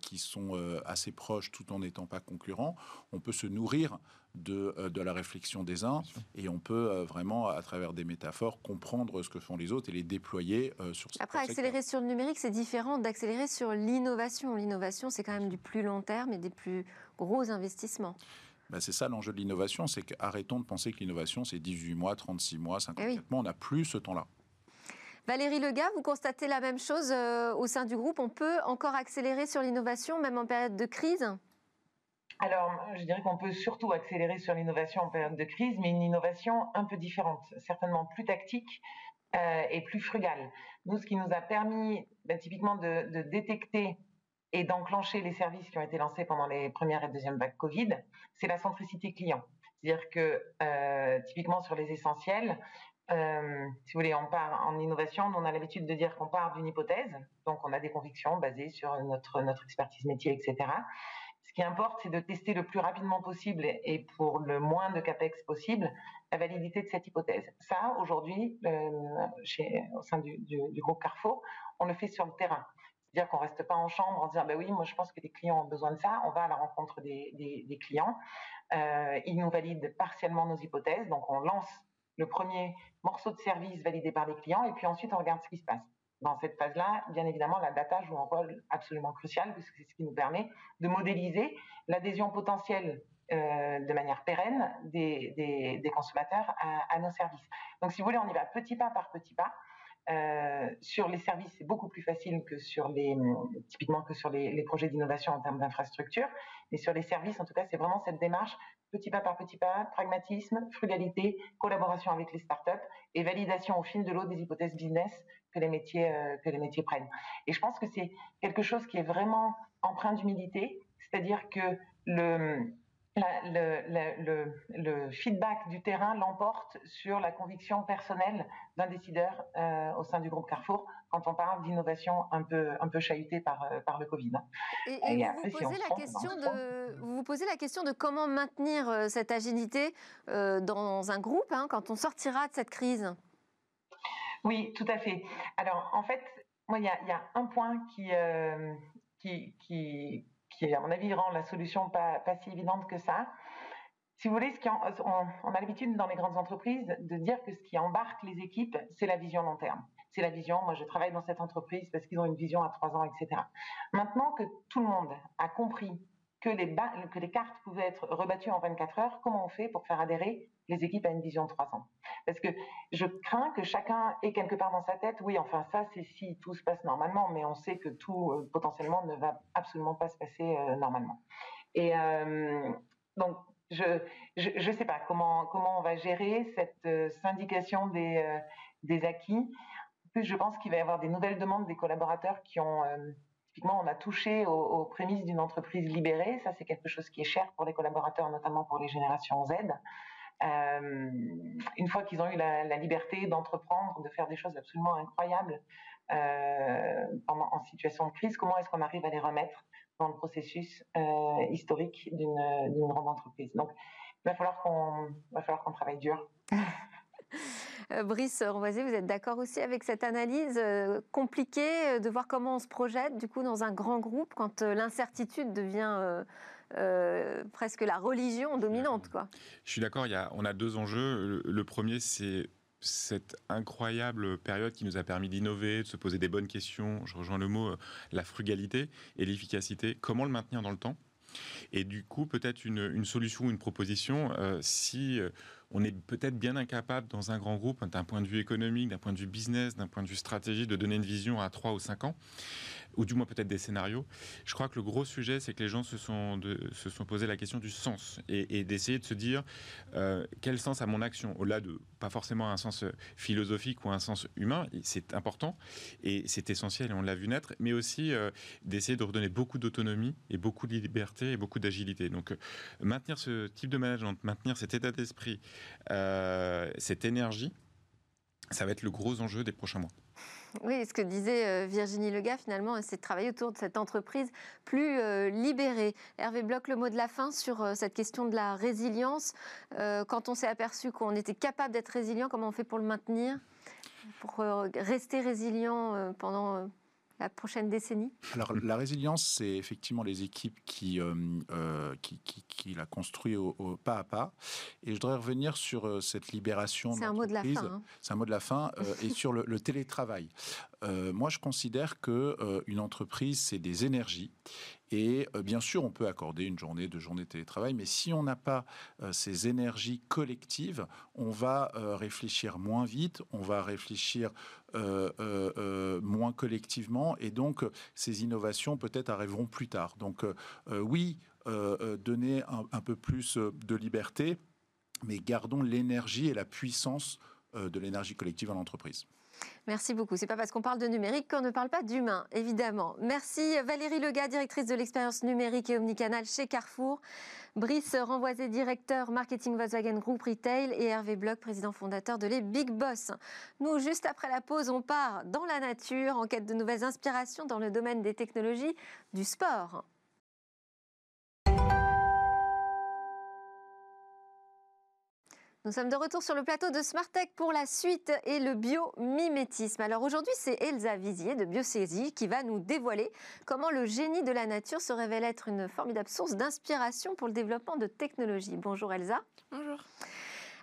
qui sont assez proches tout en n'étant pas concurrents, on peut se nourrir de, de, la réflexion des uns et on peut vraiment, à travers des métaphores, comprendre ce que font les autres et les déployer sur ce Après, accélérer sur le numérique, c'est différent d'accélérer sur l'innovation. L'innovation, c'est quand même du plus long terme et des plus gros investissements. Ben c'est ça l'enjeu de l'innovation, c'est qu'arrêtons de penser que l'innovation, c'est 18 mois, 36 mois, 54 eh mois, on n'a plus ce temps-là. Valérie Lega, vous constatez la même chose euh, au sein du groupe On peut encore accélérer sur l'innovation, même en période de crise? Alors, je dirais qu'on peut surtout accélérer sur l'innovation en période de crise, mais une innovation un peu différente, certainement plus tactique euh, et plus frugale. Nous, ce qui nous a permis ben, typiquement de, de détecter et d'enclencher les services qui ont été lancés pendant les premières et deuxièmes vagues Covid, c'est la centricité client. C'est-à-dire que euh, typiquement sur les essentiels, euh, si vous voulez, on part en innovation, on a l'habitude de dire qu'on part d'une hypothèse, donc on a des convictions basées sur notre, expertise métier, etc. Ce qui importe, c'est de tester le plus rapidement possible et pour le moins de capex possible la validité de cette hypothèse. Ça, aujourd'hui, euh, au sein du, du, du, groupe Carrefour, on le fait sur le terrain. C'est-à-dire qu'on reste pas en chambre en disant bah oui, moi je pense que les clients ont besoin de ça. On va à la rencontre des, clients. Euh, ils nous valident partiellement nos hypothèses. Donc on lance le premier morceau de service validé par les clients et puis ensuite on regarde ce qui se passe. Dans cette phase-là, bien évidemment, la data joue un rôle absolument crucial puisque c'est ce qui nous permet de modéliser l'adhésion potentielle euh, de manière pérenne des, consommateurs à, à, nos services. Donc, si vous voulez, on y va petit pas par petit pas. Euh, sur les services, c'est beaucoup plus facile que sur les, typiquement que sur les, projets d'innovation en termes d'infrastructure. Mais sur les services, en tout cas, c'est vraiment cette démarche petit pas par petit pas, pragmatisme, frugalité, collaboration avec les startups et validation au fil de l'eau des hypothèses business que les métiers euh, que les métiers prennent. Et je pense que c'est quelque chose qui est vraiment empreint d'humilité, c'est-à-dire que le le, le, feedback du terrain l'emporte sur la conviction personnelle d'un décideur euh, au sein du groupe Carrefour quand on parle d'innovation un peu, un peu chahutée par, par le Covid. Et, vous, vous, posez la question de, vous vous posez la question de comment maintenir cette agilité dans un groupe hein, quand on sortira de cette crise? Oui, tout à fait. Alors, en fait, moi, il y, y a, un point qui, qui, qui, à mon avis, rend la solution pas, si évidente que ça si vous voulez, on, a l'habitude dans les grandes entreprises de dire que ce qui embarque les équipes, c'est la vision long terme. C'est la vision. Moi, je travaille dans cette entreprise parce qu'ils ont une vision à trois ans, etc. Maintenant que tout le monde a compris que les cartes pouvaient être rebattues en 24 heures, comment on fait pour faire adhérer les équipes à une vision de trois ans Parce que je crains que chacun ait quelque part dans sa tête, oui, enfin ça, c'est si tout se passe normalement, mais on sait que tout euh, potentiellement ne va absolument pas se passer euh, normalement. Et euh, donc je ne sais pas comment, comment on va gérer cette syndication des, des acquis. En plus, je pense qu'il va y avoir des nouvelles demandes des collaborateurs qui ont... Typiquement, on a touché aux, prémices d'une entreprise libérée. Ça, c'est quelque chose qui est cher pour les collaborateurs, notamment pour les générations Z. une fois qu'ils ont eu la, liberté d'entreprendre, de faire des choses absolument incroyables en situation de crise, comment est-ce qu'on arrive à les remettre dans le processus euh, historique d'une grande entreprise? Donc, il va falloir qu'on travaille dur. Euh, Brice Renvoisier, vous êtes d'accord aussi avec cette analyse euh, compliquée de voir comment on se projette du coup dans un grand groupe quand l'incertitude devient presque la religion dominante quoi. Je suis d'accord, on a deux enjeux. le premier c'est cette incroyable période qui nous a permis d'innover, de se poser des bonnes questions, je rejoins le mot, euh, la frugalité et l'efficacité, comment le maintenir dans le temps? Et du coup, peut-être une, solution ou une proposition, euh, si euh, on est peut-être bien incapable dans un grand groupe, d'un point de vue économique, d'un point de vue business, d'un point de vue stratégique, de donner une vision à 3 ou 5 ans, ou du moins peut-être des scénarios. Je crois que le gros sujet, c'est que les gens se sont, se sont posé la question du sens et, d'essayer de se dire euh, quel sens a mon action, au-delà de pas forcément un sens philosophique ou un sens humain, c'est important et c'est essentiel et on l'a vu naître, mais aussi euh, d'essayer de redonner beaucoup d'autonomie et beaucoup de liberté et beaucoup d'agilité. Donc euh, maintenir ce type de management, maintenir cet état d'esprit, cette énergie, ça va être le gros enjeu des prochains mois. Oui, ce que disait euh, Virginie Lega, finalement, c'est de travailler autour de cette entreprise plus euh, libérée. Hervé Bloch, le mot de la fin sur euh, cette question de la résilience. Quand on s'est aperçu qu'on était capable d'être résilient, comment on fait pour le maintenir? Pour rester résilient pendant la prochaine décennie Alors la résilience, c'est effectivement les équipes qui, euh, euh, qui, qui, la construisent au, pas à pas. Et je voudrais revenir sur euh, cette libération. C'est un mot de la fin. Hein. C'est un mot de la fin. et sur le, le télétravail. moi, je considère que une entreprise, c'est des énergies. Et euh, bien sûr, on peut accorder une journée, deux journées de télétravail, mais si on n'a pas euh, ces énergies collectives, on va euh, réfléchir moins vite, on va réfléchir moins collectivement, et donc ces innovations peut-être arriveront plus tard. Donc oui, donner un, peu plus de liberté, mais gardons l'énergie et la puissance de l'énergie collective en entreprise. Merci beaucoup. C'est pas parce qu'on parle de numérique qu'on ne parle pas d'humain, évidemment. Merci Valérie Lega, directrice de l'expérience numérique et omnicanal chez Carrefour. Brice Renvoisé, directeur marketing Volkswagen Group Retail et Hervé Bloch, président fondateur de les Big Boss. Nous, juste après la pause, on part dans la nature en quête de nouvelles inspirations dans le domaine des technologies du sport. Nous sommes de retour sur le plateau de Smartech pour la suite et le biomimétisme. Alors aujourd'hui, c'est Elsa Vizier de Biosaisie qui va nous dévoiler comment le génie de la nature se révèle être une formidable source d'inspiration pour le développement de technologies. Bonjour Elsa. Bonjour.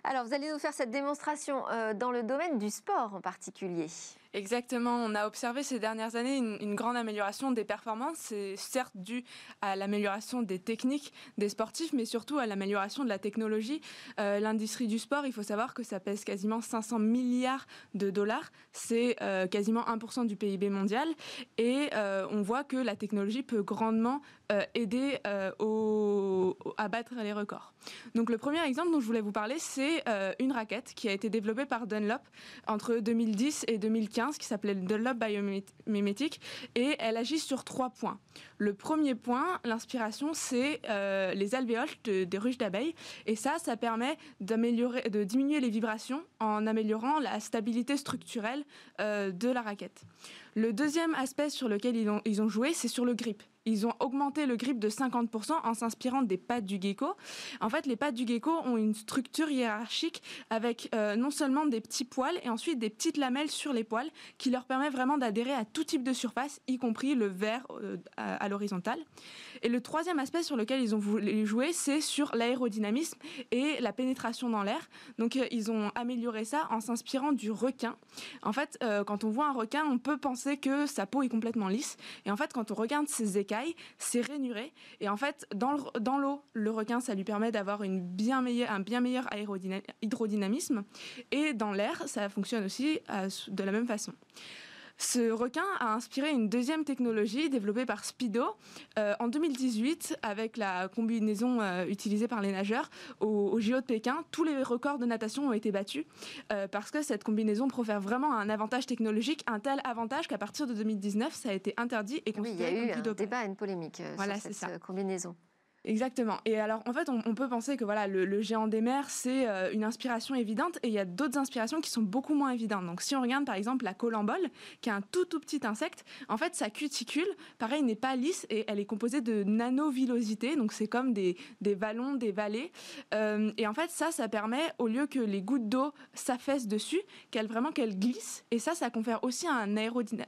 Alors vous allez nous faire cette démonstration euh, dans le domaine du sport en particulier. Exactement, on a observé ces dernières années une, grande amélioration des performances. C'est certes dû à l'amélioration des techniques des sportifs, mais surtout à l'amélioration de la technologie. Euh, l'industrie du sport, il faut savoir que ça pèse quasiment 500 milliards de dollars. C'est euh, quasiment 1% du PIB mondial. Et euh, on voit que la technologie peut grandement aider à battre les records. Donc le premier exemple dont je voulais vous parler, c'est une raquette qui a été développée par Dunlop entre 2010 et 2015 2015 qui s'appelait de Lobe biomimétique et elle agit sur trois points. Le premier point, l'inspiration, c'est euh, les alvéoles des ruches d'abeilles et ça, ça permet d'améliorer, de diminuer les vibrations en améliorant la stabilité structurelle euh, de la raquette. Le deuxième aspect sur lequel ils ont joué, c'est sur le grip ils ont augmenté le grip de 50% en s'inspirant des pattes du gecko. En fait, les pattes du gecko ont une structure hiérarchique avec euh, non seulement des petits poils et ensuite des petites lamelles sur les poils qui leur permet vraiment d'adhérer à tout type de surface, y compris le vert euh, à, l'horizontale. Et le troisième aspect sur lequel ils ont voulu jouer, c'est sur l'aérodynamisme et la pénétration dans l'air. Donc, euh, ils ont amélioré ça en s'inspirant du requin. En fait, quand on voit un requin, on peut penser que sa peau est complètement lisse. Et en fait, quand on regarde ses écailles, c'est rainuré. Et en fait, dans l'eau, le, requin, ça lui permet d'avoir un bien meilleur hydrodynamisme. Et dans l'air, ça fonctionne aussi euh, de la même façon. Ce requin a inspiré une deuxième technologie développée par Speedo euh, en 2018 avec la combinaison euh, utilisée par les nageurs au, au, JO de Pékin. Tous les records de natation ont été battus euh, parce que cette combinaison profère vraiment un avantage technologique, un tel avantage qu'à partir de 2019, ça a été interdit et considéré oui, il y a eu un débat, une polémique sur cette combinaison. Exactement. Et alors, en fait, on, peut penser que voilà, le, géant des mers, c'est euh, une inspiration évidente, et il y a d'autres inspirations qui sont beaucoup moins évidentes. Donc, si on regarde par exemple la colambole, qui est un tout tout petit insecte, en fait, sa cuticule, pareil, n'est pas lisse et elle est composée de nanovillosités. Donc, c'est comme des, des vallons, des vallées. Euh, et en fait, ça, ça permet, au lieu que les gouttes d'eau s'affaissent dessus, qu'elle vraiment qu'elle glisse. Et ça, ça confère aussi un,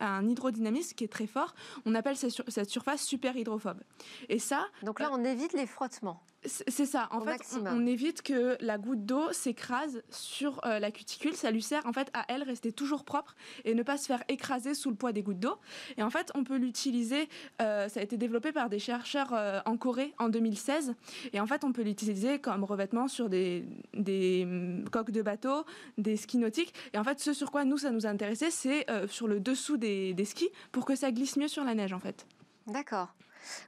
un hydrodynamisme qui est très fort. On appelle cette, cette surface super hydrophobe. Et ça. Donc là, on évite les frottements. C'est ça. En fait, on, évite que la goutte d'eau s'écrase sur euh, la cuticule. Ça lui sert en fait à elle rester toujours propre et ne pas se faire écraser sous le poids des gouttes d'eau. Et en fait, on peut l'utiliser. Euh, ça a été développé par des chercheurs euh, en Corée en 2016. Et en fait, on peut l'utiliser comme revêtement sur des, des hum, coques de bateau, des skis nautiques. Et en fait, ce sur quoi nous ça nous a intéressé, c'est sur le dessous des, des skis pour que ça glisse mieux sur la neige en fait. D'accord.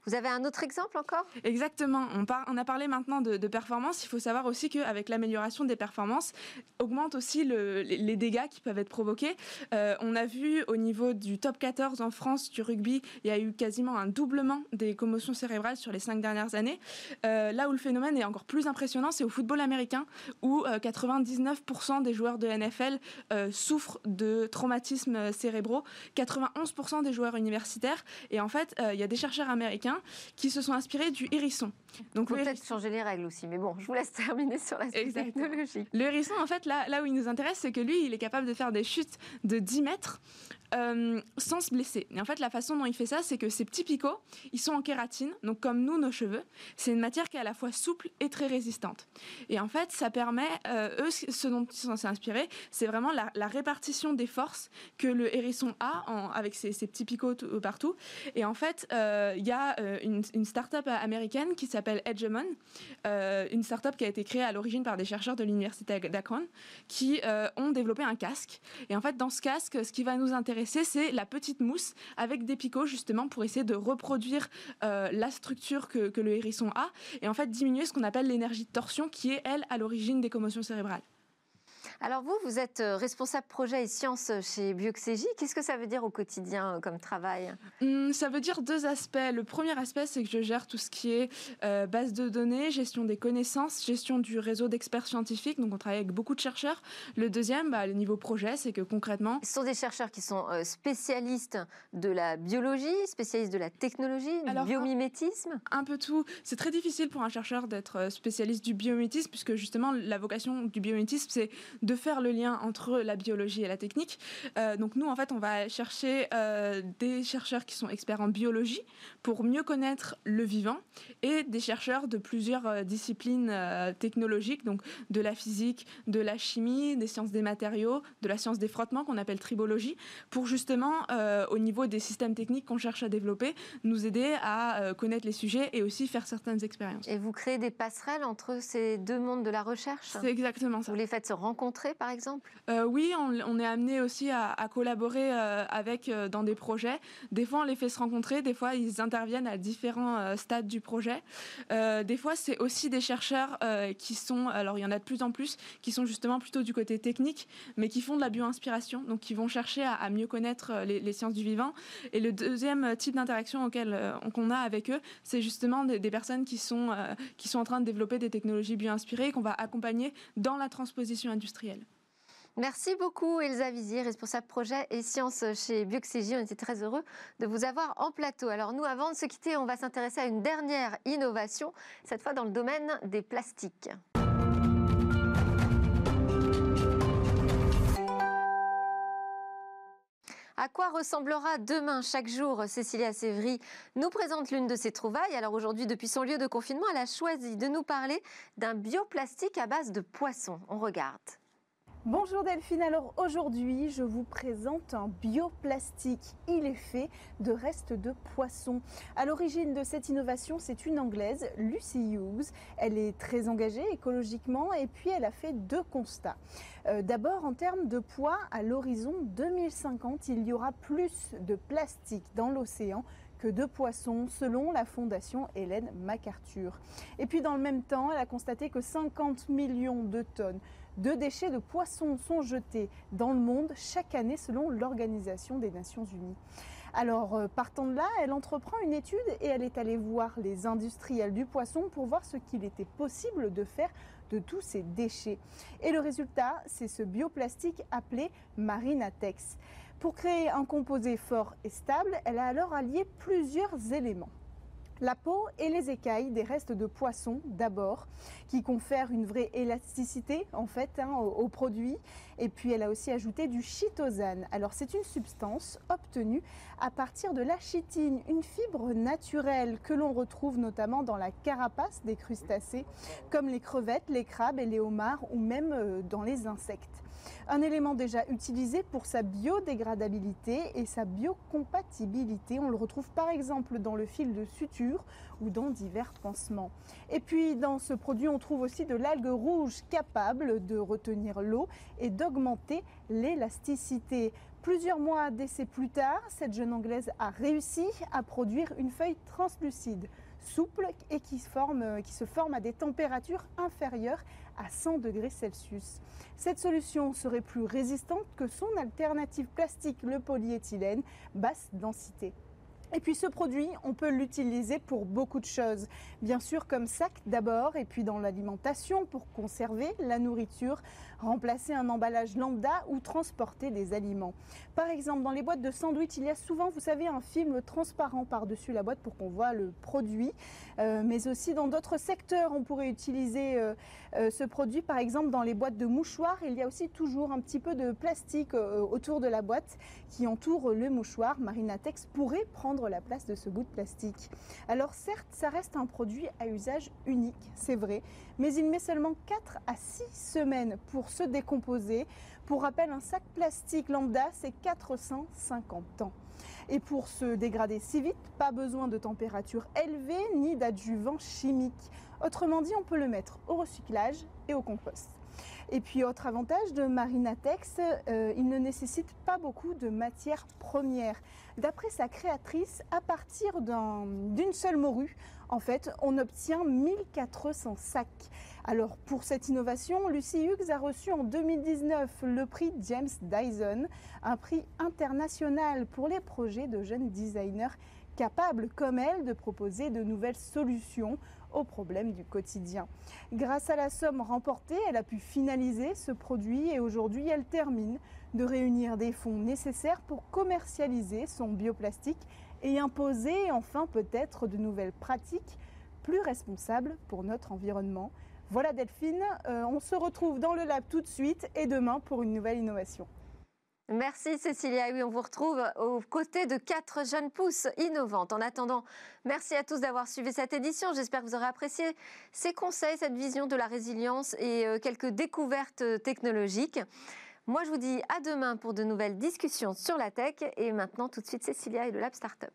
Vous avez un autre exemple encore? Exactement. On, a parlé maintenant de, performance. Il faut savoir aussi qu'avec l'amélioration des performances, augmente aussi les, dégâts qui peuvent être provoqués. Euh, on a vu au niveau du top 14 en France du rugby, il y a eu quasiment un doublement des commotions cérébrales sur les cinq dernières années. Euh, là où le phénomène est encore plus impressionnant, c'est au football américain, où 99% euh, des joueurs de NFL souffrent de traumatismes cérébraux, 91% des joueurs universitaires. Et en fait, il y a des chercheurs américains américains qui se sont inspirés du hérisson. Donc peut-être changer les règles aussi, mais bon, je vous laisse terminer sur la technologie. Le hérisson, en fait, là, là où il nous intéresse, c'est que lui, il est capable de faire des chutes de 10 mètres euh, sans se blesser. Et en fait, la façon dont il fait ça, c'est que ces petits picots, ils sont en kératine, donc comme nous, nos cheveux. C'est une matière qui est à la fois souple et très résistante. Et en fait, ça permet, euh, eux, ce dont ils sont inspirer, c'est vraiment la, répartition des forces que le hérisson a en, avec ses, petits picots partout. Et en fait, euh, il y a une, une start-up américaine qui s'appelle Edgemon, une start-up qui a été créée à l'origine par des chercheurs de l'université d'Akron, qui ont développé un casque. Et en fait, dans ce casque, ce qui va nous intéresser, c'est la petite mousse avec des picots justement pour essayer de reproduire euh, la structure que le hérisson a et en fait diminuer ce qu'on appelle l'énergie de torsion qui est elle à l'origine des commotions cérébrales. Alors vous, vous êtes euh, responsable projet et sciences chez Bioxégie. Qu'est-ce que ça veut dire au quotidien euh, comme travail? Hum, Ça veut dire deux aspects. Le premier aspect, c'est que je gère tout ce qui est euh, base de données, gestion des connaissances, gestion du réseau d'experts scientifiques. Donc on travaille avec beaucoup de chercheurs. Le deuxième, bah, le niveau projet, c'est que concrètement... Ce sont des chercheurs qui sont spécialistes de la biologie, spécialistes de la technologie, du biomimétisme? Un, peu tout. C'est très difficile pour un chercheur d'être spécialiste du biomimétisme, puisque justement la vocation du biomimétisme, c'est de faire le lien entre la biologie et la technique. Euh, donc nous, en fait, on va chercher euh, des chercheurs qui sont experts en biologie pour mieux connaître le vivant et des chercheurs de plusieurs euh, disciplines technologiques, donc de la physique, de la chimie, des sciences des matériaux, de la science des frottements qu'on appelle tribologie, pour justement, au niveau des systèmes techniques qu'on cherche à développer, nous aider à connaître les sujets et aussi faire certaines expériences. Et vous créez des passerelles entre ces deux mondes de la recherche? C'est exactement ça. Vous les faites se rencontrer par exemple? Oui, on, est amené aussi à, collaborer avec dans des projets. Des fois, on les fait se rencontrer, des fois, ils interviennent à différents stades du projet. des fois, c'est aussi des chercheurs qui sont, alors il y en a de plus en plus, qui sont justement plutôt du côté technique, mais qui font de la bio-inspiration, donc qui vont chercher à, mieux connaître les, sciences du vivant. Et le deuxième type d'interaction qu'on a avec eux, c'est justement des, personnes qui sont, qui sont en train de développer des technologies bio-inspirées qu'on va accompagner dans la transposition industrielle. Merci beaucoup Elsa Vizier, responsable projet et sciences chez Bioxygie. On était très heureux de vous avoir en plateau. Alors nous, avant de se quitter, on va s'intéresser à une dernière innovation, cette fois dans le domaine des plastiques. À quoi ressemblera demain chaque jour Cécilia Sévry nous présente l'une de ses trouvailles. Alors aujourd'hui, depuis son lieu de confinement, elle a choisi de nous parler d'un bioplastique à base de poisson. On regarde. Bonjour Delphine, alors aujourd'hui je vous présente un bioplastique. Il est fait de restes de poissons. À l'origine de cette innovation, c'est une Anglaise, Lucy Hughes. Elle est très engagée écologiquement et puis elle a fait deux constats. Euh, d'abord en termes de poids, à l'horizon 2050, il y aura plus de plastique dans l'océan que de poissons, selon la fondation Hélène MacArthur. Et puis dans le même temps, elle a constaté que 50 millions de tonnes de déchets de poissons sont jetés dans le monde chaque année selon l'Organisation des Nations Unies. Alors, euh, partant de là, elle entreprend une étude et elle est allée voir les industriels du poisson pour voir ce qu'il était possible de faire de tous ces déchets. Et le résultat, c'est ce bioplastique appelé Marinatex. Pour créer un composé fort et stable, elle a alors allié plusieurs éléments. La peau et les écailles des restes de poissons d'abord, qui confèrent une vraie élasticité en fait hein, au, produit. Et puis elle a aussi ajouté du chitosane. Alors c'est une substance obtenue à partir de la chitine, une fibre naturelle que l'on retrouve notamment dans la carapace des crustacés, comme les crevettes, les crabes et les homards, ou même euh, dans les insectes. Un élément déjà utilisé pour sa biodégradabilité et sa biocompatibilité. On le retrouve par exemple dans le fil de suture ou dans divers pansements. Et puis dans ce produit, on trouve aussi de l'algue rouge capable de retenir l'eau et d'augmenter l'élasticité. Plusieurs mois d'essai plus tard, cette jeune Anglaise a réussi à produire une feuille translucide souple et qui, qui se forme à des températures inférieures à 100 degrés Celsius. Cette solution serait plus résistante que son alternative plastique, le polyéthylène, basse densité. Et puis ce produit, on peut l'utiliser pour beaucoup de choses. Bien sûr comme sac d'abord, et puis dans l'alimentation pour conserver la nourriture, remplacer un emballage lambda ou transporter des aliments. Par exemple, dans les boîtes de sandwich, il y a souvent, vous savez, un film transparent par-dessus la boîte pour qu'on voit le produit. Euh, mais aussi dans d'autres secteurs, on pourrait utiliser euh, euh, ce produit. Par exemple, dans les boîtes de mouchoirs, il y a aussi toujours un petit peu de plastique autour de la boîte qui entoure le mouchoir. Marinatex pourrait prendre la place de ce bout de plastique. Alors certes, ça reste un produit à usage unique, c'est vrai, mais il met seulement 4 à 6 semaines pour se décomposer. Pour rappel, un sac plastique lambda, c'est 450 ans. Et pour se dégrader si vite, pas besoin de température élevée ni d'adjuvants chimiques. Autrement dit, on peut le mettre au recyclage et au compost. Et puis autre avantage de Marinatex, euh, il ne nécessite pas beaucoup de matières premières. D'après sa créatrice, à partir d'une seule morue, en fait, on obtient 1400 sacs. Alors pour cette innovation, Lucy Hughes a reçu en 2019 le prix James Dyson, un prix international pour les projets de jeunes designers capables comme elle de proposer de nouvelles solutions aux problèmes du quotidien. Grâce à la somme remportée, elle a pu finaliser ce produit et aujourd'hui elle termine de réunir des fonds nécessaires pour commercialiser son bioplastique et imposer enfin peut-être de nouvelles pratiques plus responsables pour notre environnement. Voilà Delphine, euh, on se retrouve dans le lab tout de suite et demain pour une nouvelle innovation. Merci Cécilia. Oui, on vous retrouve aux côtés de quatre jeunes pousses innovantes. En attendant, merci à tous d'avoir suivi cette édition. J'espère que vous aurez apprécié ces conseils, cette vision de la résilience et euh, quelques découvertes technologiques. Moi, je vous dis à demain pour de nouvelles discussions sur la tech. Et maintenant, tout de suite, Cécilia et le Lab Startup.